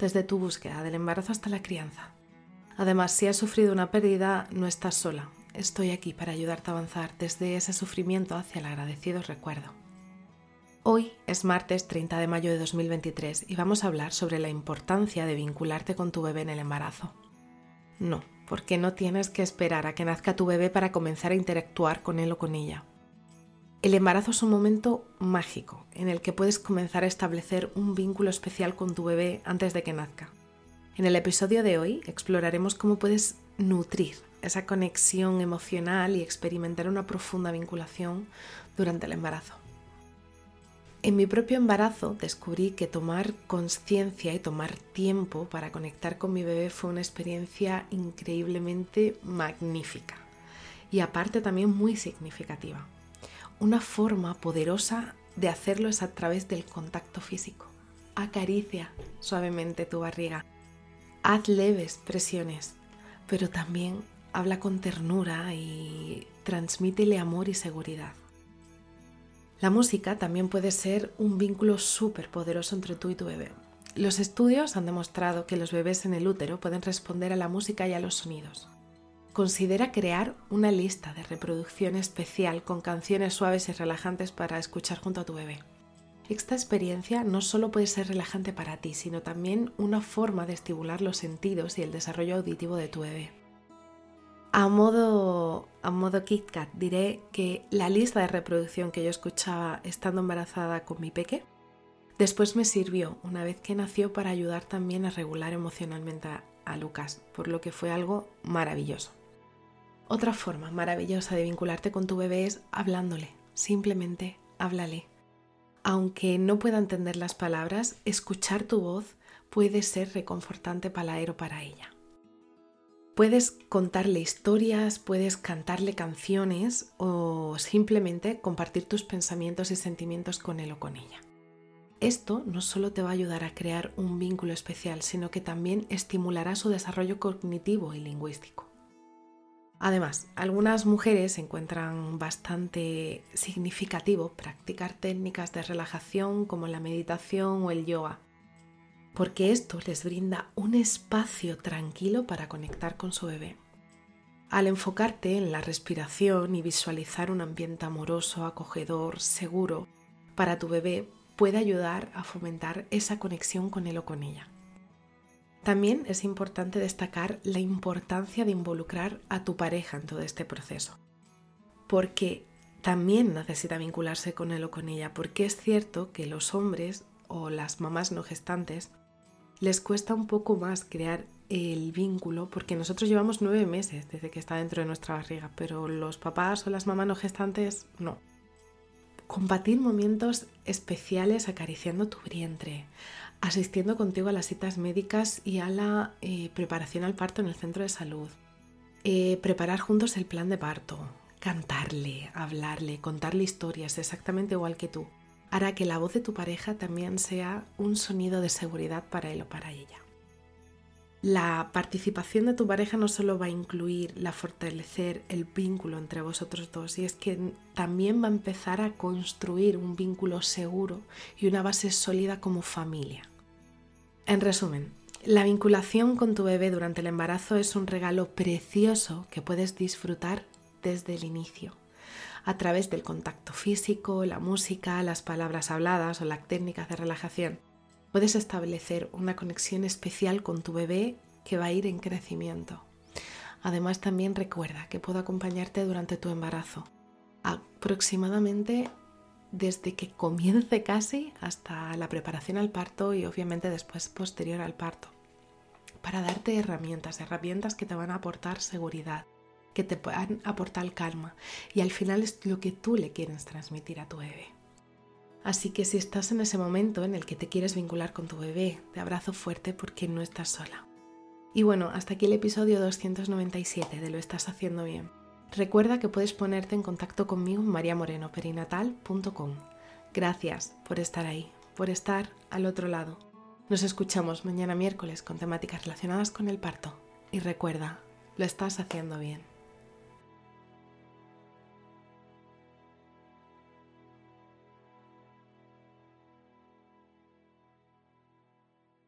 desde tu búsqueda del embarazo hasta la crianza. Además, si has sufrido una pérdida, no estás sola. Estoy aquí para ayudarte a avanzar desde ese sufrimiento hacia el agradecido recuerdo. Hoy es martes 30 de mayo de 2023 y vamos a hablar sobre la importancia de vincularte con tu bebé en el embarazo. No, porque no tienes que esperar a que nazca tu bebé para comenzar a interactuar con él o con ella. El embarazo es un momento mágico en el que puedes comenzar a establecer un vínculo especial con tu bebé antes de que nazca. En el episodio de hoy exploraremos cómo puedes nutrir esa conexión emocional y experimentar una profunda vinculación durante el embarazo. En mi propio embarazo descubrí que tomar conciencia y tomar tiempo para conectar con mi bebé fue una experiencia increíblemente magnífica y aparte también muy significativa una forma poderosa de hacerlo es a través del contacto físico. Acaricia suavemente tu barriga. Haz leves presiones, pero también habla con ternura y transmítele amor y seguridad. La música también puede ser un vínculo súper poderoso entre tú y tu bebé. Los estudios han demostrado que los bebés en el útero pueden responder a la música y a los sonidos. Considera crear una lista de reproducción especial con canciones suaves y relajantes para escuchar junto a tu bebé. Esta experiencia no solo puede ser relajante para ti, sino también una forma de estimular los sentidos y el desarrollo auditivo de tu bebé. A modo, a modo KitKat diré que la lista de reproducción que yo escuchaba estando embarazada con mi peque, después me sirvió una vez que nació para ayudar también a regular emocionalmente a Lucas, por lo que fue algo maravilloso. Otra forma maravillosa de vincularte con tu bebé es hablándole, simplemente háblale. Aunque no pueda entender las palabras, escuchar tu voz puede ser reconfortante para él o para ella. Puedes contarle historias, puedes cantarle canciones o simplemente compartir tus pensamientos y sentimientos con él o con ella. Esto no solo te va a ayudar a crear un vínculo especial, sino que también estimulará su desarrollo cognitivo y lingüístico. Además, algunas mujeres encuentran bastante significativo practicar técnicas de relajación como la meditación o el yoga, porque esto les brinda un espacio tranquilo para conectar con su bebé. Al enfocarte en la respiración y visualizar un ambiente amoroso, acogedor, seguro para tu bebé, puede ayudar a fomentar esa conexión con él o con ella. También es importante destacar la importancia de involucrar a tu pareja en todo este proceso, porque también necesita vincularse con él o con ella, porque es cierto que los hombres o las mamás no gestantes les cuesta un poco más crear el vínculo, porque nosotros llevamos nueve meses desde que está dentro de nuestra barriga, pero los papás o las mamás no gestantes no. Compartir momentos especiales acariciando tu vientre, asistiendo contigo a las citas médicas y a la eh, preparación al parto en el centro de salud. Eh, preparar juntos el plan de parto, cantarle, hablarle, contarle historias exactamente igual que tú, hará que la voz de tu pareja también sea un sonido de seguridad para él o para ella. La participación de tu pareja no solo va a incluir la fortalecer el vínculo entre vosotros dos, y es que también va a empezar a construir un vínculo seguro y una base sólida como familia. En resumen, la vinculación con tu bebé durante el embarazo es un regalo precioso que puedes disfrutar desde el inicio, a través del contacto físico, la música, las palabras habladas o las técnicas de relajación. Puedes establecer una conexión especial con tu bebé que va a ir en crecimiento. Además también recuerda que puedo acompañarte durante tu embarazo, aproximadamente desde que comience casi hasta la preparación al parto y obviamente después posterior al parto, para darte herramientas, herramientas que te van a aportar seguridad, que te puedan aportar calma y al final es lo que tú le quieres transmitir a tu bebé. Así que si estás en ese momento en el que te quieres vincular con tu bebé, te abrazo fuerte porque no estás sola. Y bueno, hasta aquí el episodio 297 de Lo estás haciendo bien. Recuerda que puedes ponerte en contacto conmigo en mariamorenoperinatal.com. Gracias por estar ahí, por estar al otro lado. Nos escuchamos mañana miércoles con temáticas relacionadas con el parto. Y recuerda, lo estás haciendo bien.